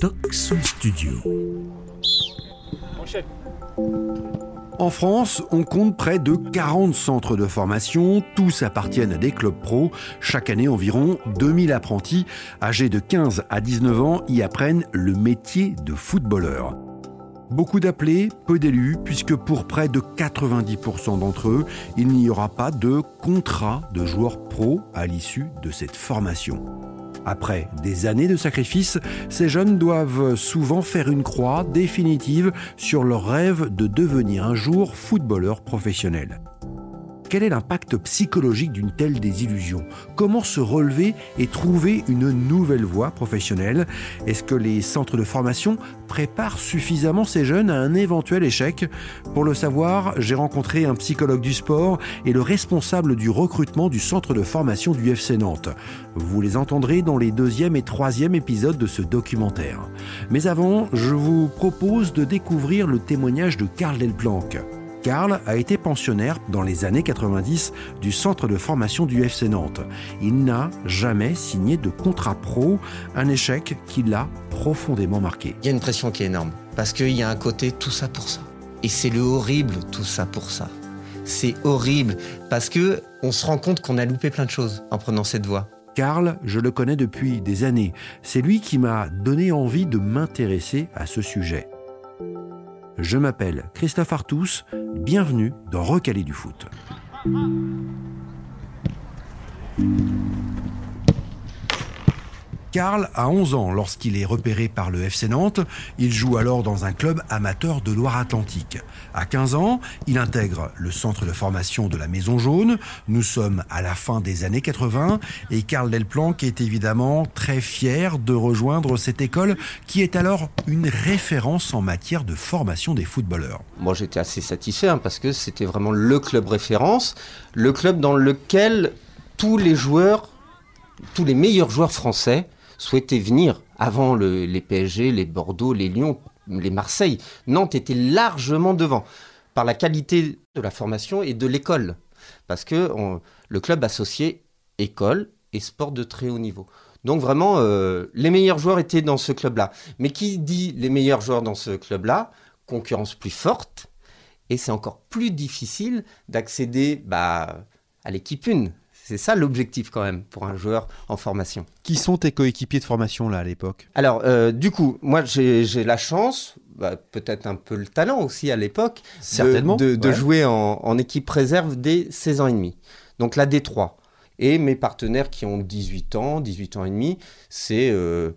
toc son studio. En France, on compte près de 40 centres de formation, tous appartiennent à des clubs pro. Chaque année, environ 2000 apprentis âgés de 15 à 19 ans y apprennent le métier de footballeur. Beaucoup d'appelés, peu d'élus, puisque pour près de 90% d'entre eux, il n'y aura pas de contrat de joueur pro à l'issue de cette formation. Après des années de sacrifices, ces jeunes doivent souvent faire une croix définitive sur leur rêve de devenir un jour footballeur professionnel. Quel est l'impact psychologique d'une telle désillusion? Comment se relever et trouver une nouvelle voie professionnelle? Est-ce que les centres de formation préparent suffisamment ces jeunes à un éventuel échec? Pour le savoir, j'ai rencontré un psychologue du sport et le responsable du recrutement du centre de formation du FC Nantes. Vous les entendrez dans les deuxième et troisième épisodes de ce documentaire. Mais avant, je vous propose de découvrir le témoignage de Karl Delplanque. Karl a été pensionnaire dans les années 90 du centre de formation du FC Nantes. Il n'a jamais signé de contrat pro, un échec qui l'a profondément marqué. Il y a une pression qui est énorme parce qu'il y a un côté tout ça pour ça. Et c'est le horrible tout ça pour ça. C'est horrible parce que on se rend compte qu'on a loupé plein de choses en prenant cette voie. Karl, je le connais depuis des années. C'est lui qui m'a donné envie de m'intéresser à ce sujet. Je m'appelle Christophe Artous, bienvenue dans Recaler du foot. Karl a 11 ans lorsqu'il est repéré par le FC Nantes. Il joue alors dans un club amateur de Loire-Atlantique. À 15 ans, il intègre le centre de formation de la Maison Jaune. Nous sommes à la fin des années 80 et Karl Delplanque est évidemment très fier de rejoindre cette école qui est alors une référence en matière de formation des footballeurs. Moi j'étais assez satisfait hein, parce que c'était vraiment le club référence, le club dans lequel tous les joueurs, tous les meilleurs joueurs français souhaitaient venir avant les PSG, les Bordeaux, les Lyon, les Marseille. Nantes était largement devant par la qualité de la formation et de l'école. Parce que le club associait école et sport de très haut niveau. Donc vraiment, euh, les meilleurs joueurs étaient dans ce club-là. Mais qui dit les meilleurs joueurs dans ce club-là? Concurrence plus forte. Et c'est encore plus difficile d'accéder bah, à l'équipe 1. C'est ça l'objectif quand même pour un joueur en formation. Qui sont tes coéquipiers de formation là à l'époque? Alors euh, du coup, moi j'ai la chance, bah, peut-être un peu le talent aussi à l'époque, de, de, jouer en, équipe réserve dès 16 ans et demi. Donc la D3. Et mes partenaires qui ont 18 ans, 18 ans et demi, c'est euh,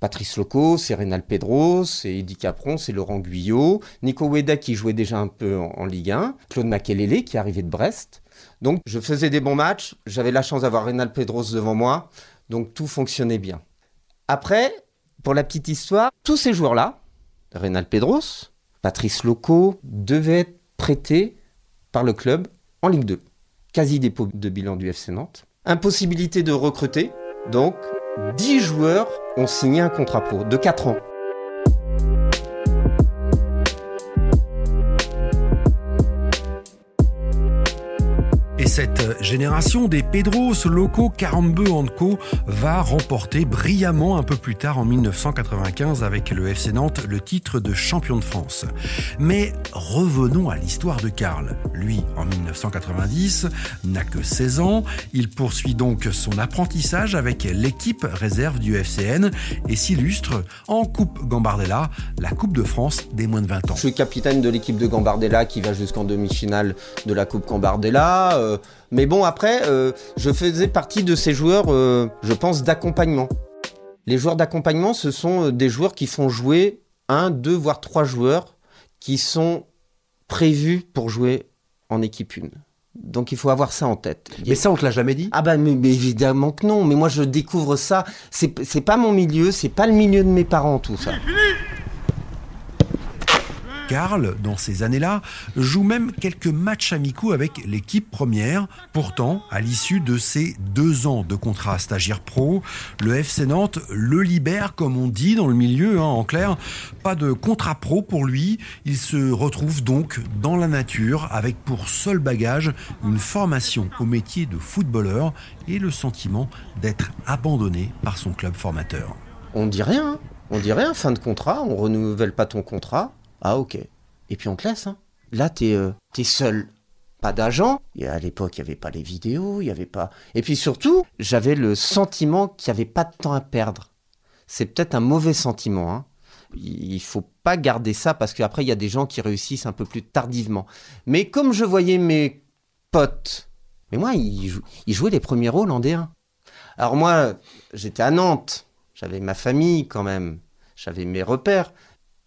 Patrice Loco, c'est Rénal Pedro, c'est Eddie Capron, c'est Laurent Guyot, Nico Weda qui jouait déjà un peu en, en Ligue 1, Claude Makelele qui arrivait de Brest, donc je faisais des bons matchs, j'avais la chance d'avoir Reynald Pedros devant moi, donc tout fonctionnait bien. Après, pour la petite histoire, tous ces joueurs-là, Reynald Pedros, Patrice Loco, devaient être prêtés par le club en Ligue 2. Quasi dépôt de bilan du FC Nantes. Impossibilité de recruter, donc 10 joueurs ont signé un contrat de 4 ans. Cette génération des Pedros Loco Carambe Co va remporter brillamment un peu plus tard en 1995 avec le FC Nantes le titre de champion de France. Mais revenons à l'histoire de Karl. Lui, en 1990, n'a que 16 ans. Il poursuit donc son apprentissage avec l'équipe réserve du FCN et s'illustre en Coupe Gambardella, la Coupe de France des moins de 20 ans. Je suis capitaine de l'équipe de Gambardella qui va jusqu'en demi-finale de la Coupe Gambardella. Euh, mais bon, après, euh, je faisais partie de ces joueurs, euh, je pense, d'accompagnement. Les joueurs d'accompagnement, ce sont euh, des joueurs qui font jouer un, deux, voire trois joueurs qui sont prévus pour jouer en équipe 1. Donc il faut avoir ça en tête. Mais ça, on te l'a jamais dit? Ah bah mais, évidemment que non. Mais moi, je découvre ça. C'est pas mon milieu, c'est pas le milieu de mes parents, tout ça. Karl, dans ces années-là, joue même quelques matchs amicaux avec l'équipe première. Pourtant, à l'issue de ces deux ans de contrat stagiaire pro, le FC Nantes le libère, comme on dit dans le milieu, hein, en clair. Pas de contrat pro pour lui. Il se retrouve donc dans la nature avec pour seul bagage une formation au métier de footballeur et le sentiment d'être abandonné par son club formateur. On dit rien. Hein On dit rien, fin de contrat, on renouvelle pas ton contrat. Ah ok. Et puis on te laisse. Hein. Là, t'es euh, es seul. Pas d'agent. À l'époque, il n'y avait pas les vidéos, il n'y avait pas. Et puis surtout, j'avais le sentiment qu'il n'y avait pas de temps à perdre. C'est peut-être un mauvais sentiment. Hein. Il faut pas garder ça parce qu'après, il y a des gens qui réussissent un peu plus tardivement. Mais comme je voyais mes potes, mais moi, ils, jouaient les premiers rôles en D1. Alors moi, j'étais à Nantes, j'avais ma famille quand même, j'avais mes repères.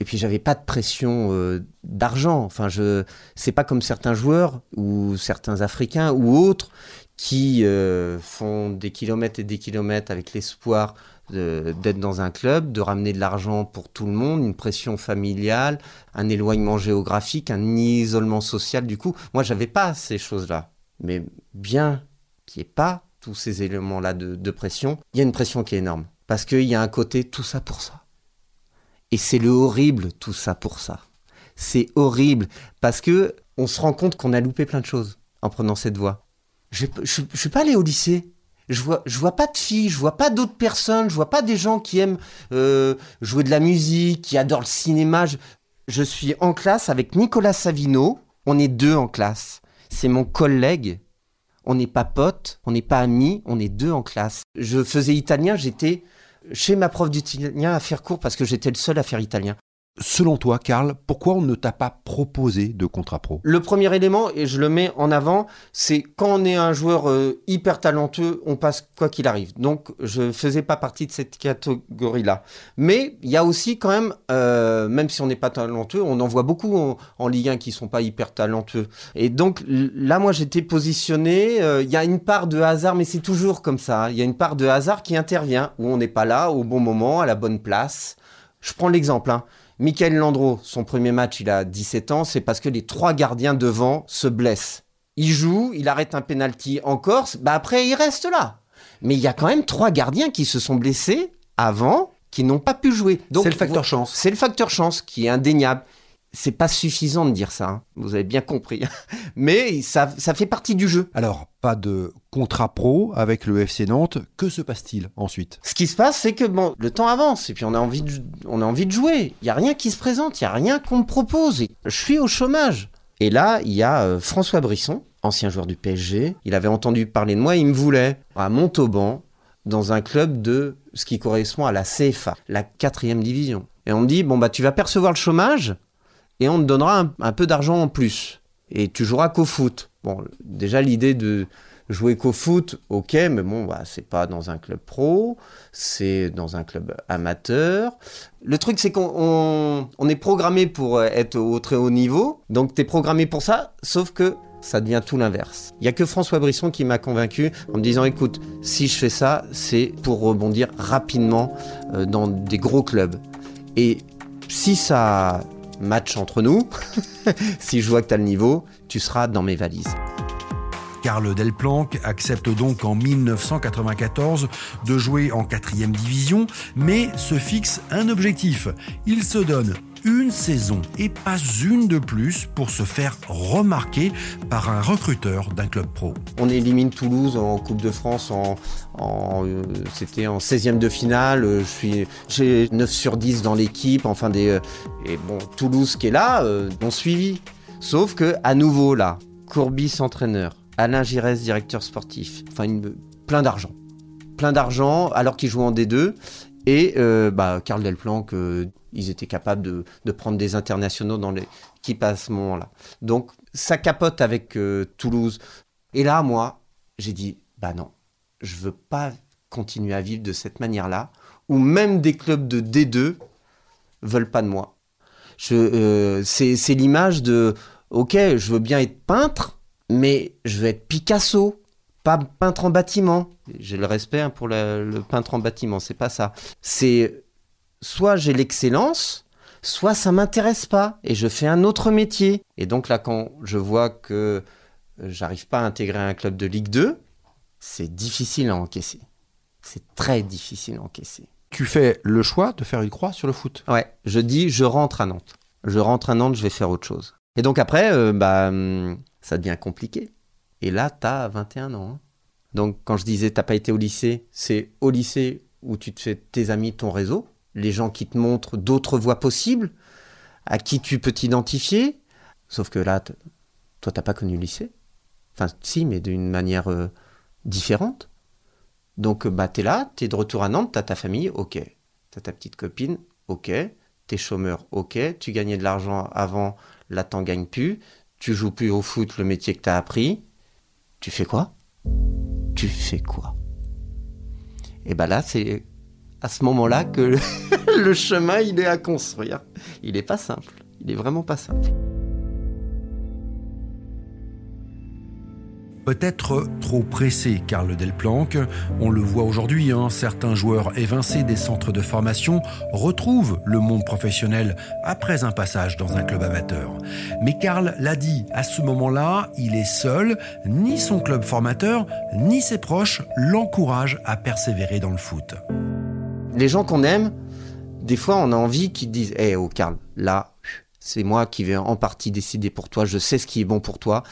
Et puis j'avais pas de pression euh, d'argent. Enfin, je, c'est pas comme certains joueurs ou certains Africains ou autres qui euh, font des kilomètres et des kilomètres avec l'espoir d'être dans un club, de ramener de l'argent pour tout le monde, une pression familiale, un éloignement géographique, un isolement social. Du coup, moi, j'avais pas ces choses-là. Mais bien qu'il n'y ait pas tous ces éléments-là de, de pression, il y a une pression qui est énorme. Parce qu'il y a un côté tout ça pour ça. Et c'est le horrible, tout ça pour ça. C'est horrible parce que on se rend compte qu'on a loupé plein de choses en prenant cette voie. Je, je, suis pas allé au lycée. Je vois, je vois pas de filles, je vois pas d'autres personnes, je vois pas des gens qui aiment euh, jouer de la musique, qui adorent le cinéma. Je, je suis en classe avec Nicolas Savino. On est deux en classe. C'est mon collègue. On n'est pas potes, on n'est pas amis, on est deux en classe. Je faisais italien, j'étais chez ma prof d'italien à faire cours parce que j'étais le seul à faire italien. Selon toi, Karl, pourquoi on ne t'a pas proposé de contrat pro? Le premier élément, et je le mets en avant, c'est quand on est un joueur euh, hyper talentueux, on passe quoi qu'il arrive. Donc, je ne faisais pas partie de cette catégorie-là. Mais il y a aussi quand même, euh, même si on n'est pas talentueux, on en voit beaucoup en, Ligue 1 qui sont pas hyper talentueux. Et donc, là, moi, j'étais positionné. Euh, il y a une part de hasard, mais c'est toujours comme ça. Hein. Il y a une part de hasard qui intervient, où on n'est pas là au bon moment, à la bonne place. Je prends l'exemple. Hein. Michael Landreau, son premier match, il a 17 ans, c'est parce que les trois gardiens devant se blessent. Il joue, il arrête un penalty en Corse, bah après il reste là. Mais il y a quand même trois gardiens qui se sont blessés avant, qui n'ont pas pu jouer. C'est le facteur chance. C'est le facteur chance qui est indéniable c'est pas suffisant de dire ça, hein. vous avez bien compris. Mais ça, ça, fait partie du jeu. Alors, pas de contrat pro avec le FC Nantes, que se passe-t-il ensuite? Ce qui se passe, c'est que bon, le temps avance et puis on a envie de, on a envie de jouer. Il y a rien qui se présente, il y a rien qu'on me propose. je suis au chômage. Et là, il y a euh, François Brisson, ancien joueur du PSG. Il avait entendu parler de moi, il me voulait à Montauban, dans un club de ce qui correspond à la CFA, la quatrième division. Et on me dit, bon, bah, tu vas percevoir le chômage, et on te donnera un, peu d'argent en plus. Et tu joueras qu'au foot. Bon, déjà l'idée de jouer qu'au foot, ok, mais bon, bah, c'est pas dans un club pro, c'est dans un club amateur. Le truc, c'est qu'on on, est programmé pour être au très haut niveau, donc tu es programmé pour ça, sauf que ça devient tout l'inverse. Il y a que François Brisson qui m'a convaincu en me disant écoute, si je fais ça, c'est pour rebondir rapidement euh, dans des gros clubs. Et si ça match entre nous. si je vois que tu as le niveau, tu seras dans mes valises. Karl Delplanque accepte donc en 1994 de jouer en quatrième division, mais se fixe un objectif. Il se donne une saison et pas une de plus pour se faire remarquer par un recruteur d'un club pro. On élimine Toulouse en Coupe de France en, euh, c'était en 16e de finale, je suis j'ai 9 sur 10 dans l'équipe, enfin des euh, et Toulouse qui est là, euh, ont suivi. Sauf que à nouveau là, Courbis entraîneur, Alain Giresse directeur sportif, enfin plein d'argent. Plein d'argent alors qu'il joue en D2 et euh, bah, Karl Delplanque, ils étaient capables de, prendre des internationaux dans l'équipe à ce moment-là. Donc ça capote avec euh, Toulouse. Et là, moi, j'ai dit, bah non, je veux pas continuer à vivre de cette manière-là, où même des clubs de D2 veulent pas de moi. Euh, c'est l'image de, ok, je veux bien être peintre, mais je veux être Picasso pas peintre en bâtiment. J'ai le respect hein, pour le, peintre en bâtiment, c'est pas ça. C'est soit j'ai l'excellence, soit ça m'intéresse pas et je fais un autre métier. Et donc là, quand je vois que j'arrive pas à intégrer un club de Ligue 2, c'est difficile à encaisser. C'est très difficile à encaisser. Tu fais le choix de faire une croix sur le foot? Ouais, je dis je rentre à Nantes. Je rentre à Nantes, je vais faire autre chose. Et donc après, euh, bah, hum, ça devient compliqué. Et là, tu as 21 ans. Hein. Donc, quand je disais t'as pas été au lycée, c'est au lycée où tu te fais tes amis, ton réseau. les gens qui te montrent d'autres voies possibles, à qui tu peux t'identifier. Sauf que là, toi, t'as pas connu le lycée. Enfin, si, mais d'une manière euh, différente. Donc, bah, es là, tu es de retour à Nantes, as ta famille, ok. T'as ta petite copine, ok. T'es chômeur, ok. Tu gagnais de l'argent avant, là, t'en gagnes plus. Tu joues plus au foot, le métier que t'as appris. Tu fais quoi? Tu fais quoi? Et bah là, c'est à ce moment-là que le chemin, il est à construire. Il n'est pas simple. Il est vraiment pas simple. Peut-être trop pressé, Karl Delplanque. On le voit aujourd'hui, hein, certains joueurs évincés des centres de formation retrouvent le monde professionnel après un passage dans un club amateur. Mais Karl l'a dit, à ce moment-là, il est seul, ni son club formateur, ni ses proches l'encouragent à persévérer dans le foot. Les gens qu'on aime, des fois on a envie qu'ils disent Hé, oh Karl, là, c'est moi qui vais en partie décider pour toi, je sais ce qui est bon pour toi.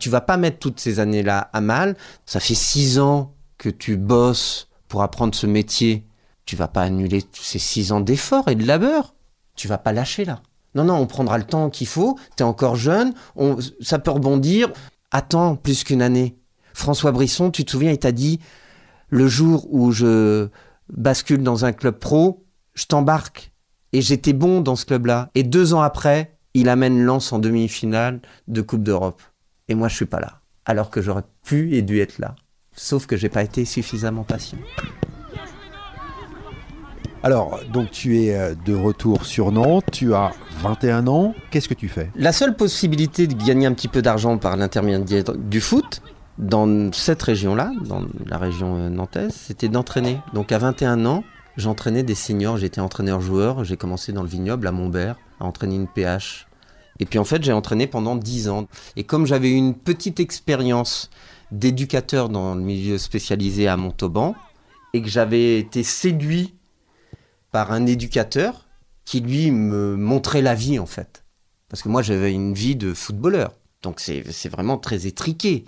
Tu vas pas mettre toutes ces années-là à mal. Ça fait six ans que tu bosses pour apprendre ce métier. Tu vas pas annuler ces six ans d'efforts et de labeur. Tu vas pas lâcher là. Non, non, on prendra le temps qu'il faut. Tu es encore jeune. On, ça peut rebondir. Attends plus qu'une année. François Brisson, tu te souviens, il t'a dit le jour où je bascule dans un club pro, je t'embarque. Et j'étais bon dans ce club-là. Et deux ans après, il amène Lens en demi-finale de Coupe d'Europe et moi je suis pas là. Alors que j'aurais pu et dû être là. Sauf que j'ai pas été suffisamment patient. Alors, donc tu es euh, de retour sur Nantes, tu as 21 ans, qu'est-ce que tu fais? La seule possibilité de gagner un petit peu d'argent par l'intermédiaire du foot, dans cette région-là, dans la région euh, nantaise, c'était d'entraîner. Donc à 21 ans, j'entraînais des seniors, j'étais entraîneur-joueur, j'ai commencé dans le vignoble à Montbert à entraîner une PH et puis en fait, j'ai entraîné pendant 10 ans. Et comme j'avais une petite expérience d'éducateur dans le milieu spécialisé à Montauban, et que j'avais été séduit par un éducateur qui lui me montrait la vie en fait. Parce que moi j'avais une vie de footballeur. Donc c'est vraiment très étriqué,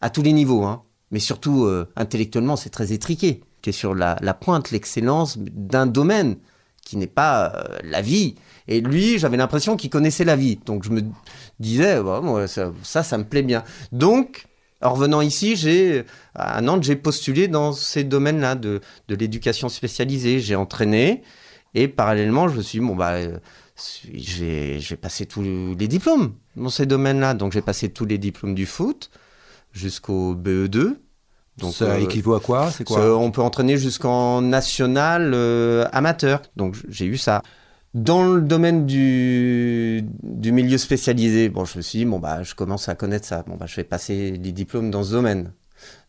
à tous les niveaux. Hein. Mais surtout euh, intellectuellement c'est très étriqué. Tu es sur la, la pointe, l'excellence d'un domaine qui n'est pas euh, la vie. Et lui, j'avais l'impression qu'il connaissait la vie. Donc je me disais, ça, ça, me plaît bien. Donc, en revenant ici, j'ai à Nantes, j'ai postulé dans ces domaines-là de, de l'éducation spécialisée. J'ai entraîné et parallèlement, je me suis dit, bon, bah, euh, je, vais, je vais passer tous les diplômes dans ces domaines-là. Donc j'ai passé tous les diplômes du foot jusqu'au BE2. Donc, ça euh, équivaut à quoi? C'est quoi? On peut entraîner jusqu'en national euh, amateur. Donc j'ai eu ça. Dans le domaine du, du milieu spécialisé, bon, je me suis dit, bon, bah, je commence à connaître ça. Bon, bah, je vais passer les diplômes dans ce domaine.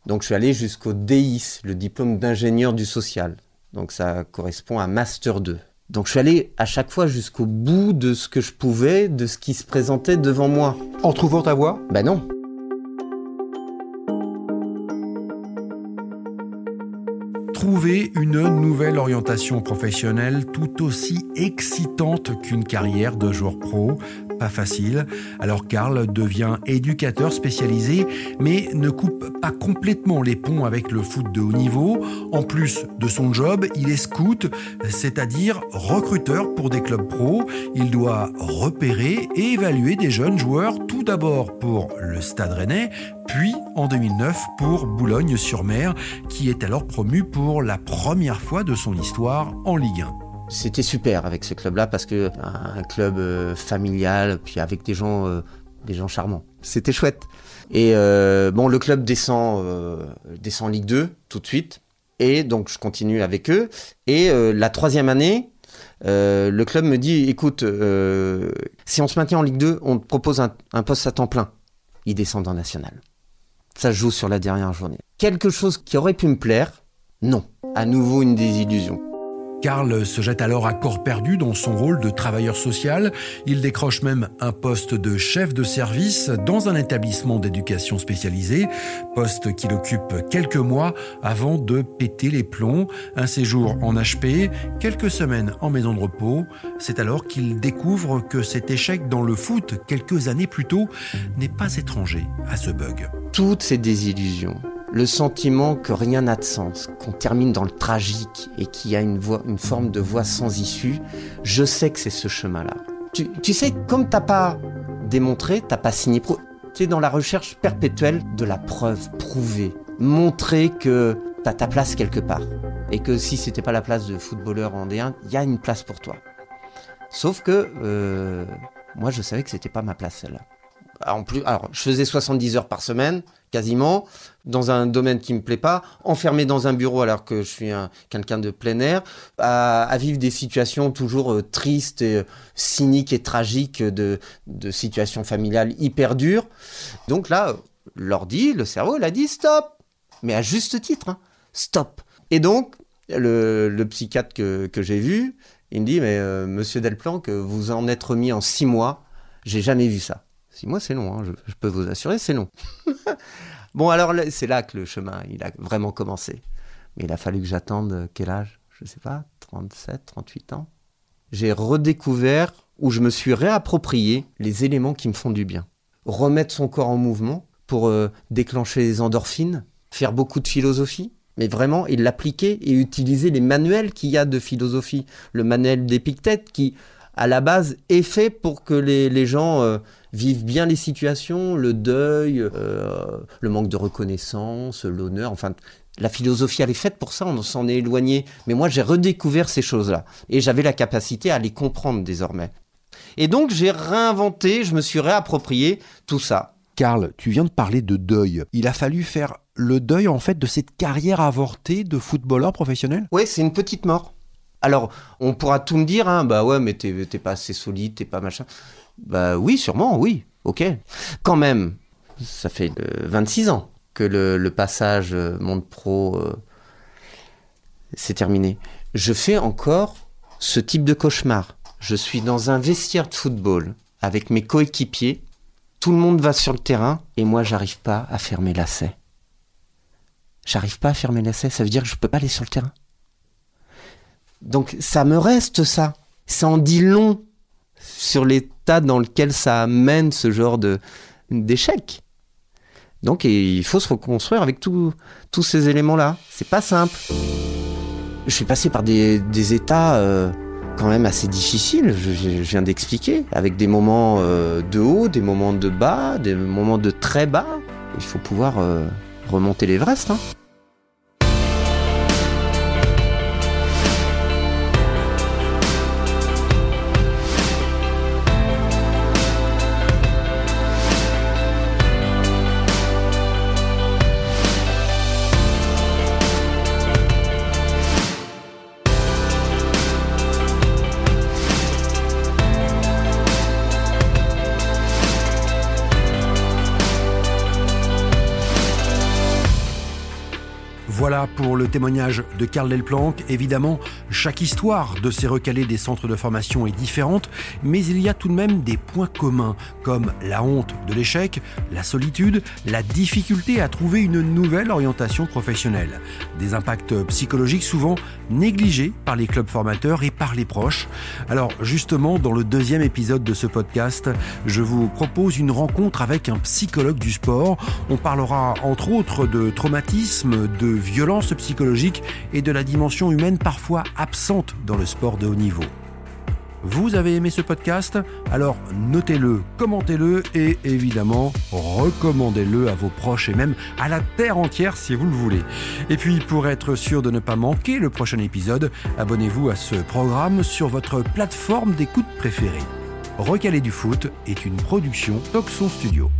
Donc, je suis allé jusqu'au DIS, le diplôme d'ingénieur du social. Donc, ça correspond à Master 2. Donc, je suis allé à chaque fois jusqu'au bout de ce que je pouvais, de ce qui se présentait devant moi. En trouvant ta voie Ben non. Trouver une nouvelle orientation professionnelle tout aussi excitante qu'une carrière de joueur pro. Pas facile. Alors Karl devient éducateur spécialisé, mais ne coupe pas complètement les ponts avec le foot de haut niveau. En plus de son job, il est scout, c'est-à-dire recruteur pour des clubs pro. Il doit repérer et évaluer des jeunes joueurs, tout d'abord pour le Stade Rennais, puis en 2009 pour Boulogne-sur-Mer, qui est alors promu pour la première fois de son histoire en Ligue 1. C'était super avec ce club-là parce que un club euh, familial, puis avec des gens, euh, des gens charmants. C'était chouette. Et euh, bon, le club descend, descend en Ligue 2 tout de suite. Et donc je continue avec eux. Et la troisième année, le club me dit, écoute, si on se maintient en Ligue 2, on te propose un, un poste à temps plein. Ils descendent en national. Ça joue sur la dernière journée. Quelque chose qui aurait pu me plaire, non. À nouveau une désillusion. Karl se jette alors à corps perdu dans son rôle de travailleur social. Il décroche même un poste de chef de service dans un établissement d'éducation spécialisé, poste qu'il occupe quelques mois avant de péter les plombs. Un séjour en HP, quelques semaines en maison de repos. C'est alors qu'il découvre que cet échec dans le foot quelques années plus tôt n'est pas étranger à ce bug. Toutes ces désillusions, le sentiment que rien n'a de sens, qu'on termine dans le tragique et qu'il y a une, une forme de voie sans issue, je sais que c'est ce chemin-là. Tu, tu, sais, comme t'as pas démontré, t'as pas signé, tu es dans la recherche perpétuelle de la preuve, prouver, montrer que t'as ta place quelque part. Et que si c'était pas la place de footballeur en D1, il y a une place pour toi. Sauf que euh, moi, je savais que c'était pas ma place celle-là. En plus, alors, je faisais 70 heures par semaine, quasiment, dans un domaine qui me plaît pas, enfermé dans un bureau alors que je suis quelqu'un de plein air, à, vivre des situations toujours euh, tristes, et, euh, cyniques et tragiques de, situations familiales hyper dures. Donc là, l'ordi, le cerveau, il a dit stop, mais à juste titre, hein. stop. Et donc, le, le psychiatre que, que j'ai vu, il me dit, mais euh, monsieur Delplanque, vous en êtes remis en six mois, j'ai jamais vu ça. Six mois, c'est long, hein, je, peux vous assurer, c'est long. bon, alors c'est là que le chemin, il a vraiment commencé. Mais il a fallu que j'attende euh, quel âge? Je ne sais pas, 37, 38 ans? J'ai redécouvert ou je me suis réapproprié les éléments qui me font du bien. Remettre son corps en mouvement pour euh, déclencher les endorphines, faire beaucoup de philosophie, mais vraiment, il l'appliquer et utiliser les manuels qu'il y a de philosophie. Le manuel d'Épictète qui, à la base, est fait pour que les, gens euh, vivent bien les situations, le deuil, euh, le manque de reconnaissance, l'honneur, enfin... La philosophie, elle est faite pour ça, on s'en est éloigné. Mais moi, j'ai redécouvert ces choses-là. Et j'avais la capacité à les comprendre désormais. Et donc, j'ai réinventé, je me suis réapproprié tout ça. Karl, tu viens de parler de deuil. Il a fallu faire le deuil en fait de cette carrière avortée de footballeur professionnel? Oui, c'est une petite mort. Alors, on pourra tout me dire, hein, bah ouais, mais t'es pas assez solide, t'es pas machin. Bah oui, sûrement, oui, ok. Quand même, ça fait 26 euh, ans que le, passage euh, monde pro euh, s'est terminé. Je fais encore ce type de cauchemar. Je suis dans un vestiaire de football avec mes coéquipiers. Tout le monde va sur le terrain et moi, j'arrive pas à fermer lacet j'arrive pas à fermer l'essai, ça veut dire que je peux pas aller sur le terrain. Donc ça me reste ça. Ça en dit long sur l'état dans lequel ça mène ce genre de d'échec. Donc il faut se reconstruire avec tous ces éléments-là. C'est pas simple. Je suis passé par des, états euh, quand même assez difficiles, je, viens d'expliquer, avec des moments euh, de haut, des moments de bas, des moments de très bas. Il faut pouvoir euh, remonter l'Everest. Hein. Pour le témoignage de Karl Delplanque. Évidemment, chaque histoire de ces recalés des centres de formation est différente, mais il y a tout de même des points communs, comme la honte de l'échec, la solitude, la difficulté à trouver une nouvelle orientation professionnelle. Des impacts psychologiques souvent négligés par les clubs formateurs et par les proches. Alors justement, dans le deuxième épisode de ce podcast, je vous propose une rencontre avec un psychologue du sport. On parlera entre autres de traumatisme, de violence psychologique et de la dimension humaine parfois absente dans le sport de haut niveau. Vous avez aimé ce podcast? Alors notez-le, commentez-le et évidemment recommandez-le à vos proches et même à la terre entière si vous le voulez. Et puis pour être sûr de ne pas manquer le prochain épisode, abonnez-vous à ce programme sur votre plateforme d'écoute préférée. Recaler du foot est une production Toxon Studio.